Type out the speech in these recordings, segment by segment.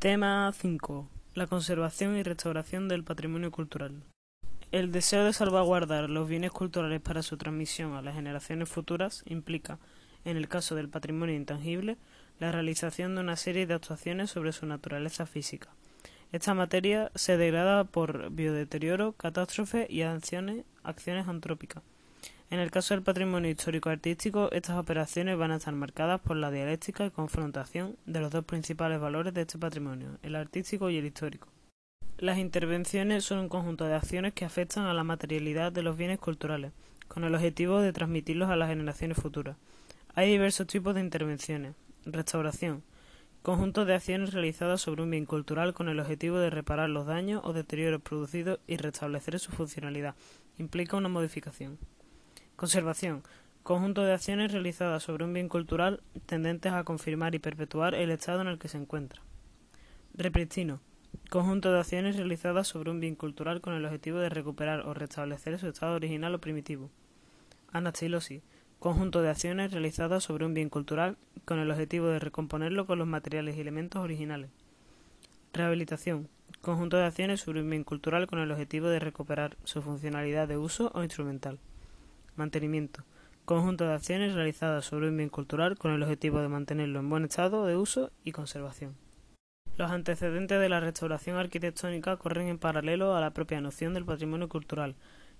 Tema 5. La conservación y restauración del patrimonio cultural. El deseo de salvaguardar los bienes culturales para su transmisión a las generaciones futuras implica, en el caso del patrimonio intangible, la realización de una serie de actuaciones sobre su naturaleza física. Esta materia se degrada por biodeterioro, catástrofe y acciones, acciones antrópicas. En el caso del patrimonio histórico-artístico, estas operaciones van a estar marcadas por la dialéctica y confrontación de los dos principales valores de este patrimonio, el artístico y el histórico. Las intervenciones son un conjunto de acciones que afectan a la materialidad de los bienes culturales, con el objetivo de transmitirlos a las generaciones futuras. Hay diversos tipos de intervenciones. Restauración. Conjunto de acciones realizadas sobre un bien cultural con el objetivo de reparar los daños o deterioros producidos y restablecer su funcionalidad. Implica una modificación. Conservación. Conjunto de acciones realizadas sobre un bien cultural tendentes a confirmar y perpetuar el estado en el que se encuentra. Repristino. Conjunto de acciones realizadas sobre un bien cultural con el objetivo de recuperar o restablecer su estado original o primitivo. Anastilosis. Conjunto de acciones realizadas sobre un bien cultural con el objetivo de recomponerlo con los materiales y elementos originales. Rehabilitación. Conjunto de acciones sobre un bien cultural con el objetivo de recuperar su funcionalidad de uso o instrumental. Mantenimiento. Conjunto de acciones realizadas sobre un bien cultural con el objetivo de mantenerlo en buen estado de uso y conservación. Los antecedentes de la restauración arquitectónica corren en paralelo a la propia noción del patrimonio cultural,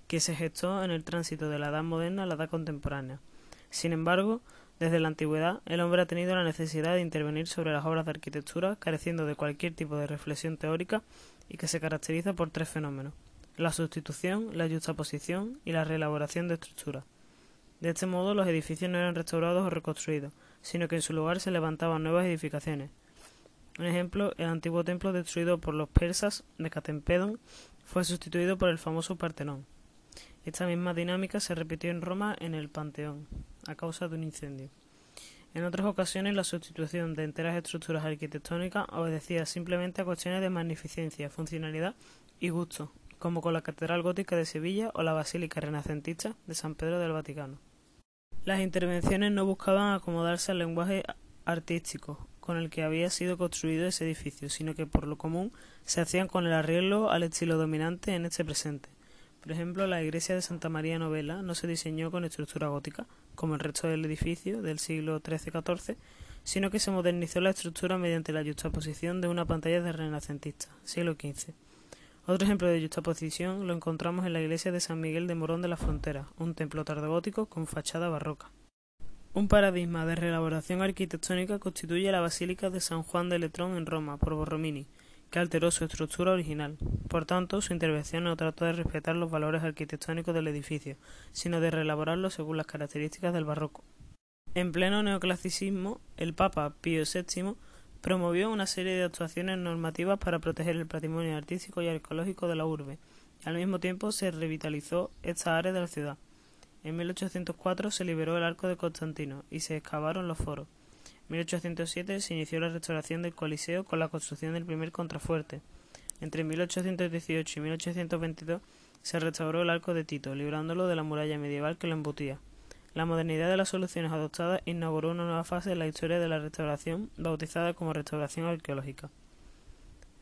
que se gestó en el tránsito de la edad moderna a la edad contemporánea. Sin embargo, desde la antigüedad, el hombre ha tenido la necesidad de intervenir sobre las obras de arquitectura, careciendo de cualquier tipo de reflexión teórica y que se caracteriza por tres fenómenos la sustitución, la juxtaposición y la reelaboración de estructuras. De este modo, los edificios no eran restaurados o reconstruidos, sino que en su lugar se levantaban nuevas edificaciones. Un ejemplo, el antiguo templo destruido por los persas de Catempedon fue sustituido por el famoso Partenón. Esta misma dinámica se repitió en Roma en el Panteón, a causa de un incendio. En otras ocasiones, la sustitución de enteras estructuras arquitectónicas obedecía simplemente a cuestiones de magnificencia, funcionalidad y gusto, como con la Catedral Gótica de Sevilla o la Basílica Renacentista de San Pedro del Vaticano. Las intervenciones no buscaban acomodarse al lenguaje artístico con el que había sido construido ese edificio, sino que por lo común se hacían con el arreglo al estilo dominante en este presente. Por ejemplo, la iglesia de Santa María Novela no se diseñó con estructura gótica, como el resto del edificio del siglo XIII-XIV, sino que se modernizó la estructura mediante la juxtaposición de una pantalla de renacentista, siglo XV. Otro ejemplo de juxtaposición lo encontramos en la iglesia de San Miguel de Morón de la Frontera, un templo tardogótico con fachada barroca. Un paradigma de reelaboración arquitectónica constituye la Basílica de San Juan de Letrón en Roma por Borromini, que alteró su estructura original. Por tanto, su intervención no trató de respetar los valores arquitectónicos del edificio, sino de reelaborarlo según las características del barroco. En pleno neoclasicismo, el Papa Pío VII Promovió una serie de actuaciones normativas para proteger el patrimonio artístico y arqueológico de la urbe. Al mismo tiempo se revitalizó esta área de la ciudad. En 1804 se liberó el arco de Constantino y se excavaron los foros. En 1807 se inició la restauración del Coliseo con la construcción del primer contrafuerte. Entre 1818 y 1822 se restauró el arco de Tito, librándolo de la muralla medieval que lo embutía. La modernidad de las soluciones adoptadas inauguró una nueva fase en la historia de la restauración, bautizada como restauración arqueológica.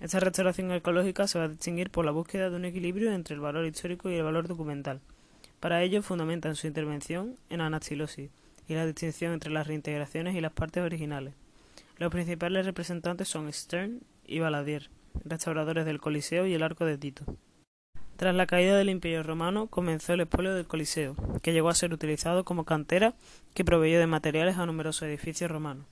Esta restauración arqueológica se va a distinguir por la búsqueda de un equilibrio entre el valor histórico y el valor documental. Para ello fundamentan su intervención en anastilosis y la distinción entre las reintegraciones y las partes originales. Los principales representantes son Stern y Baladier, restauradores del Coliseo y el Arco de Tito. Tras la caída del Imperio romano comenzó el expolio del Coliseo, que llegó a ser utilizado como cantera que proveyó de materiales a numerosos edificios romanos.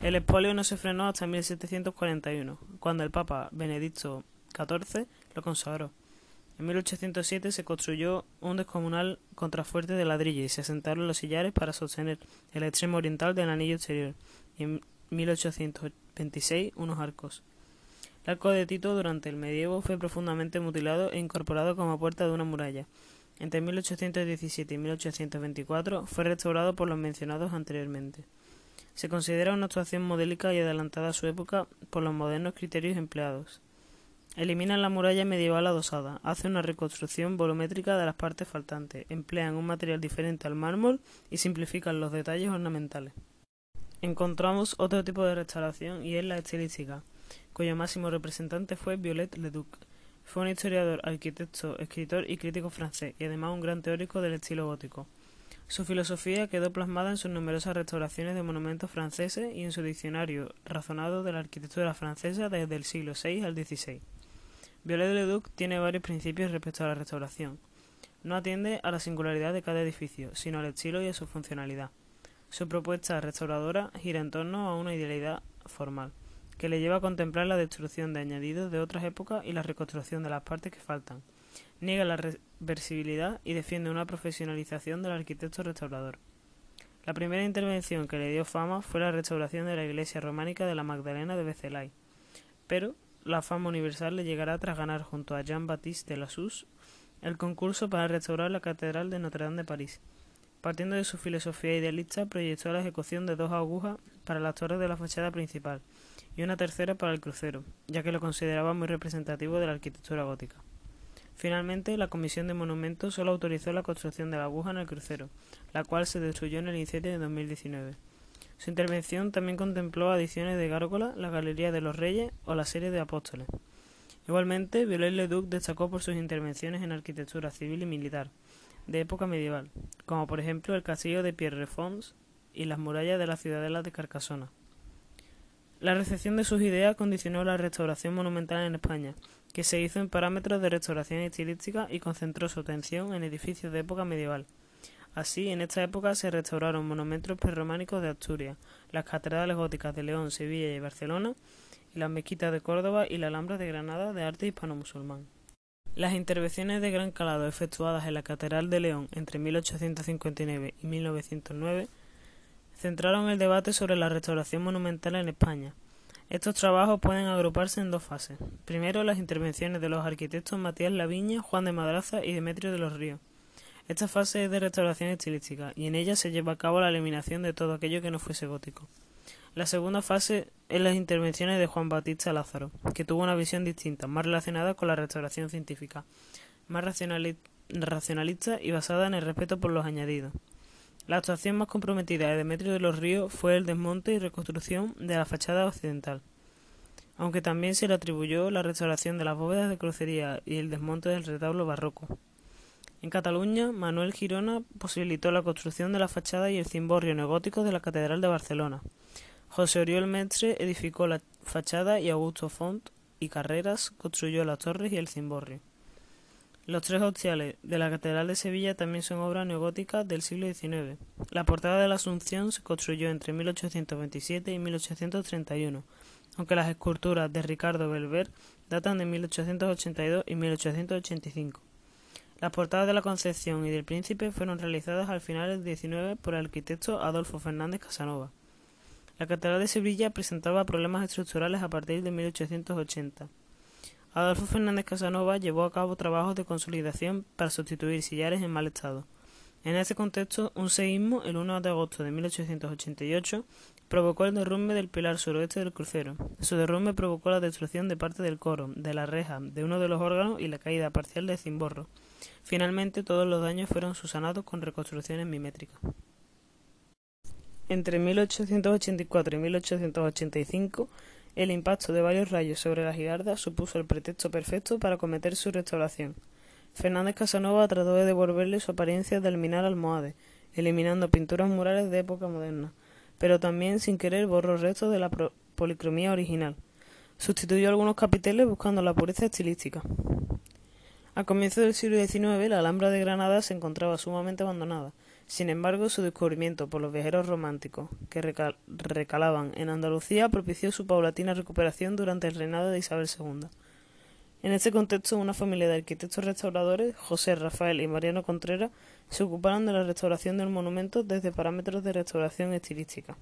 El expolio no se frenó hasta 1741, cuando el Papa Benedicto XIV lo consagró. En 1807 se construyó un descomunal contrafuerte de ladrillo y se asentaron los sillares para sostener el extremo oriental del anillo exterior y en 1826 unos arcos. El arco de Tito durante el medievo fue profundamente mutilado e incorporado como puerta de una muralla. Entre 1817 y 1824 fue restaurado por los mencionados anteriormente. Se considera una actuación modélica y adelantada a su época por los modernos criterios empleados. Eliminan la muralla medieval adosada, hacen una reconstrucción volumétrica de las partes faltantes, emplean un material diferente al mármol y simplifican los detalles ornamentales. Encontramos otro tipo de restauración y es la estilística cuyo máximo representante fue Violet Leduc. Fue un historiador, arquitecto, escritor y crítico francés, y además un gran teórico del estilo gótico. Su filosofía quedó plasmada en sus numerosas restauraciones de monumentos franceses y en su diccionario razonado de la arquitectura francesa desde el siglo VI al XVI. Violet Leduc tiene varios principios respecto a la restauración. No atiende a la singularidad de cada edificio, sino al estilo y a su funcionalidad. Su propuesta restauradora gira en torno a una idealidad formal, que le lleva a contemplar la destrucción de añadidos de otras épocas y la reconstrucción de las partes que faltan. Niega la reversibilidad y defiende una profesionalización del arquitecto restaurador. La primera intervención que le dio fama fue la restauración de la iglesia románica de la Magdalena de Becelay, pero la fama universal le llegará tras ganar junto a Jean-Baptiste de Lassus el concurso para restaurar la Catedral de Notre Dame de París. Partiendo de su filosofía idealista, proyectó la ejecución de dos agujas para las torres de la fachada principal y una tercera para el crucero, ya que lo consideraba muy representativo de la arquitectura gótica. Finalmente, la Comisión de Monumentos solo autorizó la construcción de la aguja en el crucero, la cual se destruyó en el incendio de 2019. Su intervención también contempló adiciones de Gárgola, la Galería de los Reyes o la serie de Apóstoles. Igualmente, Viollet-le-Duc destacó por sus intervenciones en arquitectura civil y militar, de época medieval, como por ejemplo el castillo de Pierrefonds y las murallas de la ciudadela de Carcasona. La recepción de sus ideas condicionó la restauración monumental en España, que se hizo en parámetros de restauración estilística y concentró su atención en edificios de época medieval. Así, en esta época se restauraron monumentos prerrománicos de Asturias, las catedrales góticas de León, Sevilla y Barcelona, y las mezquitas de Córdoba y la Alhambra de Granada de arte hispano-musulmán. Las intervenciones de gran calado efectuadas en la Catedral de León entre 1859 y 1909 centraron el debate sobre la restauración monumental en España. Estos trabajos pueden agruparse en dos fases. Primero, las intervenciones de los arquitectos Matías Laviña, Juan de Madraza y Demetrio de los Ríos. Esta fase es de restauración estilística y en ella se lleva a cabo la eliminación de todo aquello que no fuese gótico. La segunda fase es las intervenciones de Juan Bautista Lázaro, que tuvo una visión distinta, más relacionada con la restauración científica, más racionalista y basada en el respeto por los añadidos. La actuación más comprometida de Demetrio de los Ríos fue el desmonte y reconstrucción de la fachada occidental, aunque también se le atribuyó la restauración de las bóvedas de crucería y el desmonte del retablo barroco. En Cataluña, Manuel Girona posibilitó la construcción de la fachada y el cimborrio neogótico de la Catedral de Barcelona. José Oriol Mestre edificó la fachada y Augusto Font y Carreras construyó las torres y el cimborrio. Los tres hostiales de la Catedral de Sevilla también son obras neogóticas del siglo XIX. La portada de la Asunción se construyó entre 1827 y 1831, aunque las esculturas de Ricardo Belver datan de 1882 y 1885. Las portadas de la Concepción y del Príncipe fueron realizadas al final del XIX por el arquitecto Adolfo Fernández Casanova. La Catedral de Sevilla presentaba problemas estructurales a partir de 1880. Adolfo Fernández Casanova llevó a cabo trabajos de consolidación para sustituir sillares en mal estado. En ese contexto, un seísmo, el 1 de agosto de 1888, provocó el derrumbe del pilar suroeste del crucero. Su derrumbe provocó la destrucción de parte del coro, de la reja, de uno de los órganos y la caída parcial del cimborro. Finalmente, todos los daños fueron subsanados con reconstrucciones mimétricas. Entre 1884 y 1885, el impacto de varios rayos sobre la girarda supuso el pretexto perfecto para cometer su restauración. Fernández Casanova trató de devolverle su apariencia de alminar almohades, eliminando pinturas murales de época moderna, pero también sin querer borró restos de la policromía original. Sustituyó algunos capiteles buscando la pureza estilística. A comienzos del siglo XIX, la Alhambra de Granada se encontraba sumamente abandonada, sin embargo, su descubrimiento por los viajeros románticos que recalaban en Andalucía propició su paulatina recuperación durante el reinado de Isabel II. En este contexto, una familia de arquitectos restauradores, José Rafael y Mariano Contreras, se ocuparon de la restauración del monumento desde parámetros de restauración estilística.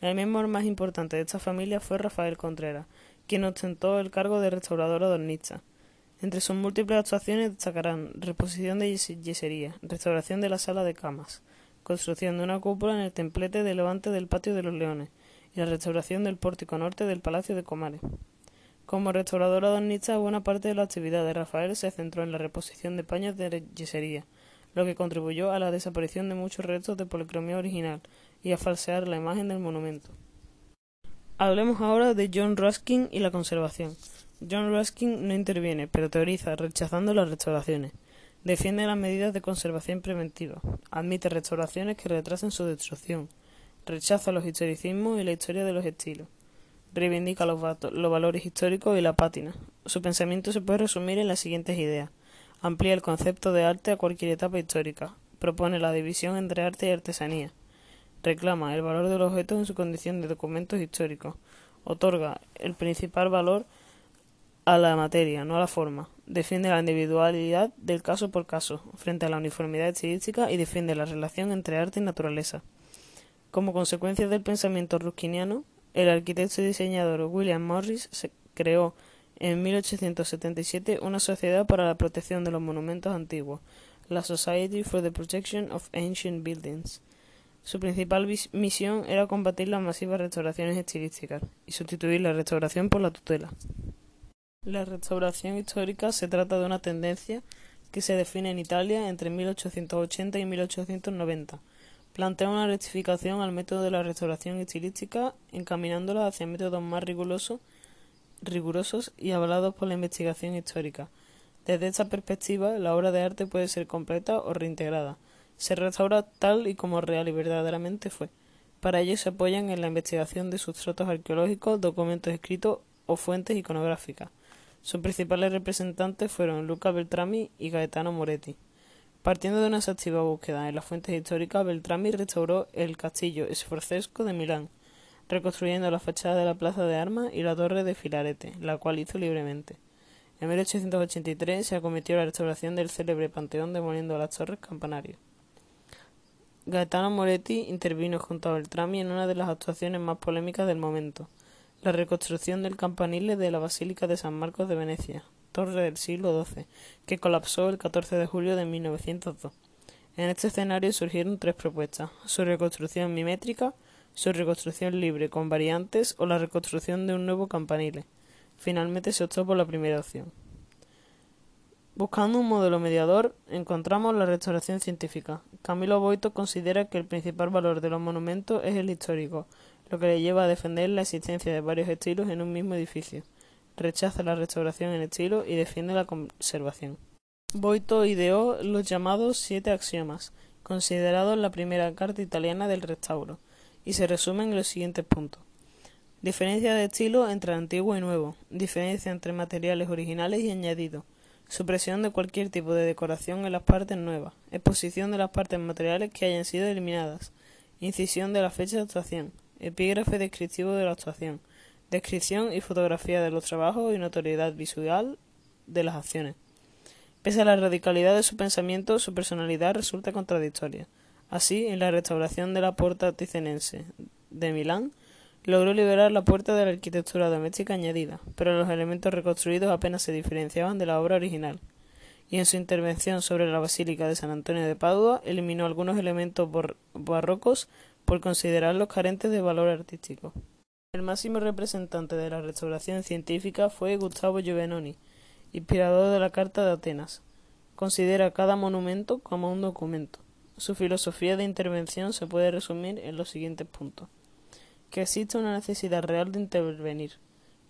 El miembro más importante de esta familia fue Rafael Contreras, quien ostentó el cargo de restaurador adornista. Entre sus múltiples actuaciones destacarán reposición de yesería, restauración de la sala de camas, construcción de una cúpula en el templete de levante del patio de los leones y la restauración del pórtico norte del palacio de Comares. Como restaurador adornista, buena parte de la actividad de Rafael se centró en la reposición de paños de yesería, lo que contribuyó a la desaparición de muchos restos de policromía original y a falsear la imagen del monumento. Hablemos ahora de John Ruskin y la conservación. John Ruskin no interviene, pero teoriza, rechazando las restauraciones. Defiende las medidas de conservación preventiva. Admite restauraciones que retrasen su destrucción. Rechaza los historicismos y la historia de los estilos. Reivindica los, los valores históricos y la pátina. Su pensamiento se puede resumir en las siguientes ideas. Amplía el concepto de arte a cualquier etapa histórica. Propone la división entre arte y artesanía reclama el valor del objeto en su condición de documentos históricos, otorga el principal valor a la materia, no a la forma, defiende la individualidad del caso por caso, frente a la uniformidad estilística y defiende la relación entre arte y naturaleza. Como consecuencia del pensamiento ruskiniano, el arquitecto y diseñador William Morris creó en 1877 una sociedad para la protección de los monumentos antiguos, la Society for the Protection of Ancient Buildings. Su principal misión era combatir las masivas restauraciones estilísticas y sustituir la restauración por la tutela. La restauración histórica se trata de una tendencia que se define en Italia entre 1880 y 1890. Plantea una rectificación al método de la restauración estilística, encaminándola hacia métodos más rigurosos, y avalados por la investigación histórica. Desde esta perspectiva, la obra de arte puede ser completa o reintegrada, se restaura tal y como real y verdaderamente fue. Para ello se apoyan en la investigación de sustratos arqueológicos, documentos escritos o fuentes iconográficas. Sus principales representantes fueron Luca Beltrami y Gaetano Moretti. Partiendo de una exhaustiva búsqueda en las fuentes históricas, Beltrami restauró el castillo esforzesco de Milán, reconstruyendo la fachada de la plaza de armas y la torre de Filarete, la cual hizo libremente. En 1883 se acometió la restauración del célebre panteón demoliendo las torres campanarios. Gaetano Moretti intervino junto a Beltrami en una de las actuaciones más polémicas del momento, la reconstrucción del campanile de la Basílica de San Marcos de Venecia, torre del siglo XII, que colapsó el 14 de julio de 1902. En este escenario surgieron tres propuestas: su reconstrucción mimétrica, su reconstrucción libre con variantes o la reconstrucción de un nuevo campanile. Finalmente se optó por la primera opción. Buscando un modelo mediador, encontramos la restauración científica. Camilo Boito considera que el principal valor de los monumentos es el histórico, lo que le lleva a defender la existencia de varios estilos en un mismo edificio. Rechaza la restauración en estilo y defiende la conservación. Boito ideó los llamados siete axiomas, considerados la primera carta italiana del restauro, y se resumen en los siguientes puntos. Diferencia de estilo entre antiguo y nuevo, diferencia entre materiales originales y añadidos, Supresión de cualquier tipo de decoración en las partes nuevas. Exposición de las partes materiales que hayan sido eliminadas. Incisión de la fecha de actuación. Epígrafe descriptivo de la actuación. Descripción y fotografía de los trabajos y notoriedad visual de las acciones. Pese a la radicalidad de su pensamiento, su personalidad resulta contradictoria. Así, en la restauración de la Porta Ticenense de Milán, logró liberar la puerta de la arquitectura doméstica añadida, pero los elementos reconstruidos apenas se diferenciaban de la obra original. Y en su intervención sobre la Basílica de San Antonio de Padua eliminó algunos elementos barrocos por considerarlos carentes de valor artístico. El máximo representante de la restauración científica fue Gustavo Giovannoni, inspirador de la Carta de Atenas. Considera cada monumento como un documento. Su filosofía de intervención se puede resumir en los siguientes puntos que existe una necesidad real de intervenir.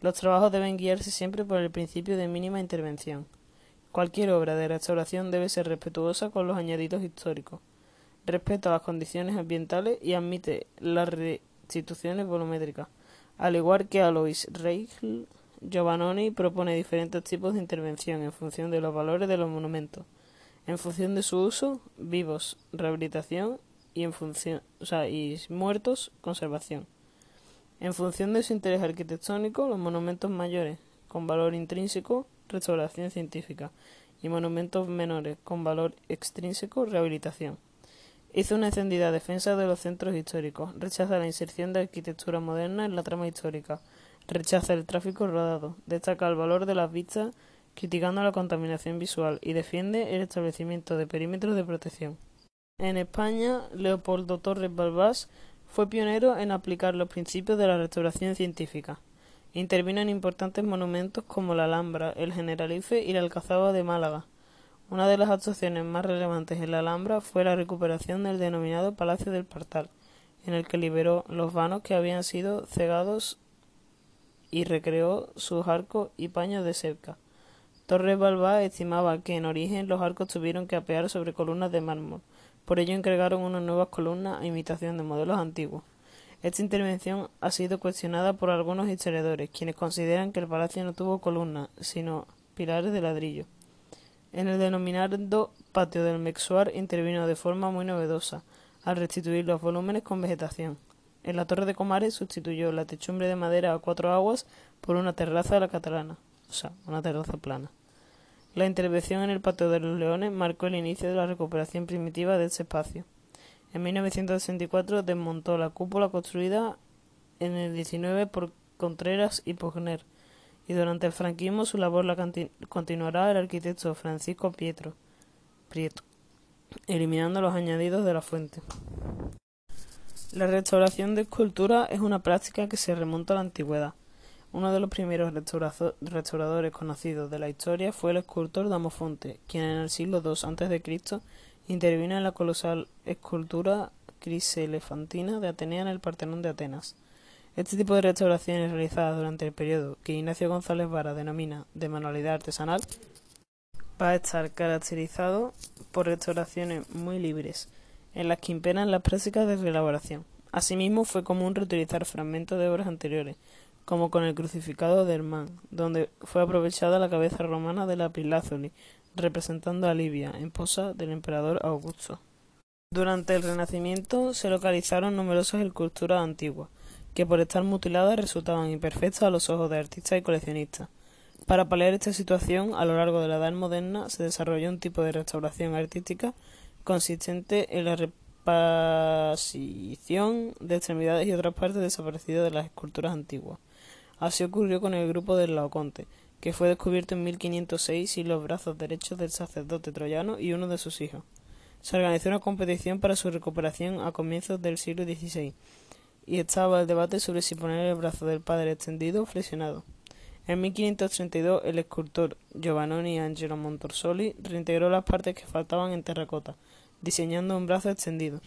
Los trabajos deben guiarse siempre por el principio de mínima intervención. Cualquier obra de restauración debe ser respetuosa con los añadidos históricos, respeta las condiciones ambientales y admite las restituciones volumétricas. Al igual que Alois Reichel, Giovannoni propone diferentes tipos de intervención en función de los valores de los monumentos, en función de su uso, vivos, rehabilitación y en función, o sea, y muertos, conservación. En función de su interés arquitectónico, los monumentos mayores con valor intrínseco, restauración científica, y monumentos menores con valor extrínseco, rehabilitación. Hizo una encendida defensa de los centros históricos, rechaza la inserción de arquitectura moderna en la trama histórica, rechaza el tráfico rodado, destaca el valor de las vistas criticando la contaminación visual y defiende el establecimiento de perímetros de protección. En España, Leopoldo Torres Balbás fue pionero en aplicar los principios de la restauración científica. Intervino en importantes monumentos como la Alhambra, el Generalife y la Alcazaba de Málaga. Una de las actuaciones más relevantes en la Alhambra fue la recuperación del denominado Palacio del Partal, en el que liberó los vanos que habían sido cegados y recreó sus arcos y paños de cerca. Torres Balbá estimaba que en origen los arcos tuvieron que apear sobre columnas de mármol, por ello encargaron unas nuevas columnas a imitación de modelos antiguos. Esta intervención ha sido cuestionada por algunos historiadores, quienes consideran que el palacio no tuvo columnas, sino pilares de ladrillo. En el denominado patio del Mexuar intervino de forma muy novedosa, al restituir los volúmenes con vegetación. En la torre de Comares sustituyó la techumbre de madera a cuatro aguas por una terraza de la catalana, o sea, una terraza plana. La intervención en el patio de los Leones marcó el inicio de la recuperación primitiva de ese espacio. En 1964 desmontó la cúpula construida en el 19 por Contreras y Pogner, y durante el franquismo su labor la continuará el arquitecto Francisco Pietro, Prieto, eliminando los añadidos de la fuente. La restauración de escultura es una práctica que se remonta a la antigüedad. Uno de los primeros restauradores conocidos de la historia fue el escultor Damofonte, quien en el siglo II a.C. Intervino en la colosal escultura criselefantina de Atenea en el Partenón de Atenas. Este tipo de restauraciones realizadas durante el periodo que Ignacio González Vara denomina de manualidad artesanal va a estar caracterizado por restauraciones muy libres, en las que imperan las prácticas de reelaboración. Asimismo, fue común reutilizar fragmentos de obras anteriores, como con el crucificado de Hermán, donde fue aprovechada la cabeza romana de la Pilázuli, representando a Livia, esposa del emperador Augusto. Durante el Renacimiento se localizaron numerosas esculturas antiguas, que por estar mutiladas resultaban imperfectas a los ojos de artistas y coleccionistas. Para paliar esta situación, a lo largo de la Edad Moderna se desarrolló un tipo de restauración artística consistente en la repasición de extremidades y otras partes desaparecidas de las esculturas antiguas. Así ocurrió con el grupo del Laoconte, que fue descubierto en 1506 sin los brazos derechos del sacerdote troyano y uno de sus hijos. Se organizó una competición para su recuperación a comienzos del siglo XVI, y estaba el debate sobre si poner el brazo del padre extendido o flexionado. En 1532 el escultor Giovannoni Angelo Montorsoli reintegró las partes que faltaban en terracota, diseñando un brazo extendido.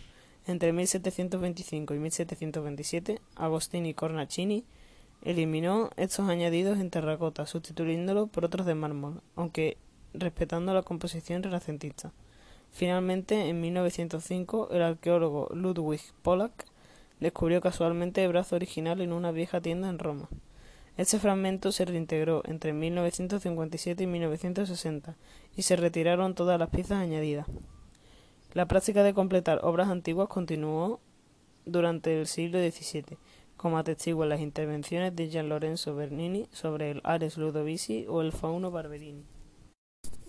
Entre 1725 y 1727, Agostini Cornacini Eliminó estos añadidos en terracota, sustituyéndolos por otros de mármol, aunque respetando la composición renacentista. Finalmente, en 1905, el arqueólogo Ludwig Pollack descubrió casualmente el brazo original en una vieja tienda en Roma. Este fragmento se reintegró entre 1957 y 1960 y se retiraron todas las piezas añadidas. La práctica de completar obras antiguas continuó durante el siglo XVII como atestiguan las intervenciones de Gian Lorenzo Bernini sobre el Ares Ludovici o el Fauno Barberini.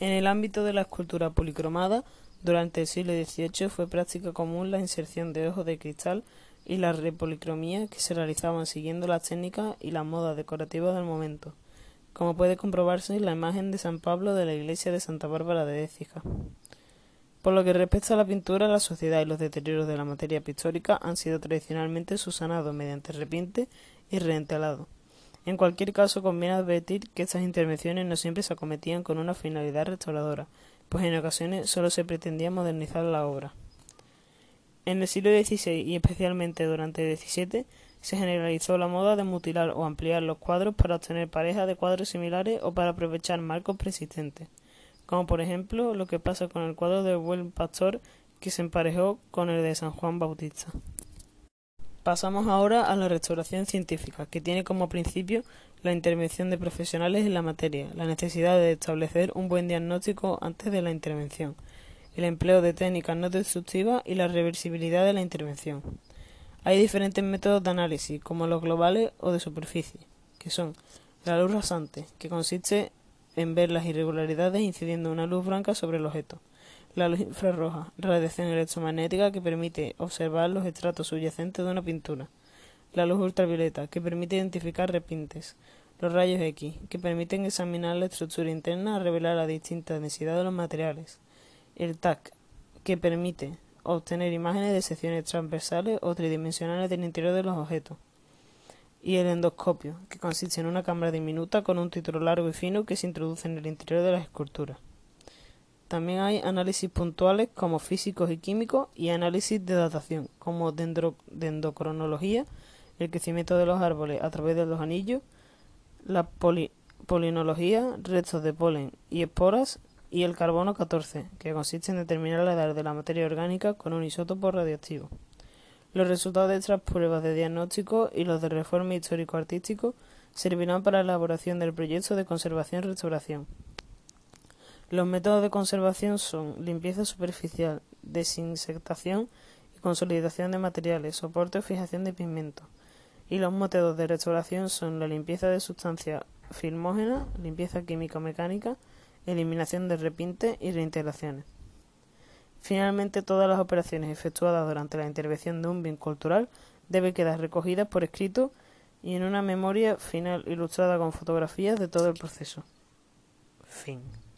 En el ámbito de la escultura policromada, durante el siglo XVIII fue práctica común la inserción de ojos de cristal y la repolicromía que se realizaban siguiendo las técnicas y las modas decorativas del momento, como puede comprobarse en la imagen de San Pablo de la iglesia de Santa Bárbara de Écija. Por lo que respecta a la pintura, la sociedad y los deterioros de la materia pictórica han sido tradicionalmente subsanados mediante repinte y reentelado. En cualquier caso, conviene advertir que estas intervenciones no siempre se acometían con una finalidad restauradora, pues en ocasiones solo se pretendía modernizar la obra. En el siglo XVI y especialmente durante el XVII se generalizó la moda de mutilar o ampliar los cuadros para obtener parejas de cuadros similares o para aprovechar marcos preexistentes como por ejemplo lo que pasa con el cuadro del buen pastor que se emparejó con el de San Juan Bautista. Pasamos ahora a la restauración científica, que tiene como principio la intervención de profesionales en la materia, la necesidad de establecer un buen diagnóstico antes de la intervención, el empleo de técnicas no destructivas y la reversibilidad de la intervención. Hay diferentes métodos de análisis, como los globales o de superficie, que son la luz rasante, que consiste en ver las irregularidades incidiendo una luz blanca sobre el objeto. La luz infrarroja, radiación electromagnética que permite observar los estratos subyacentes de una pintura. La luz ultravioleta, que permite identificar repintes. Los rayos X, que permiten examinar la estructura interna a revelar la distinta densidad de los materiales. El TAC, que permite obtener imágenes de secciones transversales o tridimensionales del interior de los objetos y el endoscopio, que consiste en una cámara diminuta con un título largo y fino que se introduce en el interior de las esculturas. También hay análisis puntuales como físicos y químicos y análisis de datación como dendrocronología, el crecimiento de los árboles a través de los anillos, la polinología, restos de polen y esporas, y el carbono 14, que consiste en determinar la edad de la materia orgánica con un isótopo radioactivo. Los resultados de estas pruebas de diagnóstico y los de reforma histórico-artístico servirán para la elaboración del proyecto de conservación y restauración. Los métodos de conservación son limpieza superficial, desinsectación y consolidación de materiales, soporte o fijación de pigmentos. Y los métodos de restauración son la limpieza de sustancias filmógenas, limpieza químico-mecánica, eliminación de repintes y reintegraciones. Finalmente, todas las operaciones efectuadas durante la intervención de un bien cultural deben quedar recogidas por escrito y en una memoria final ilustrada con fotografías de todo el proceso. Fin.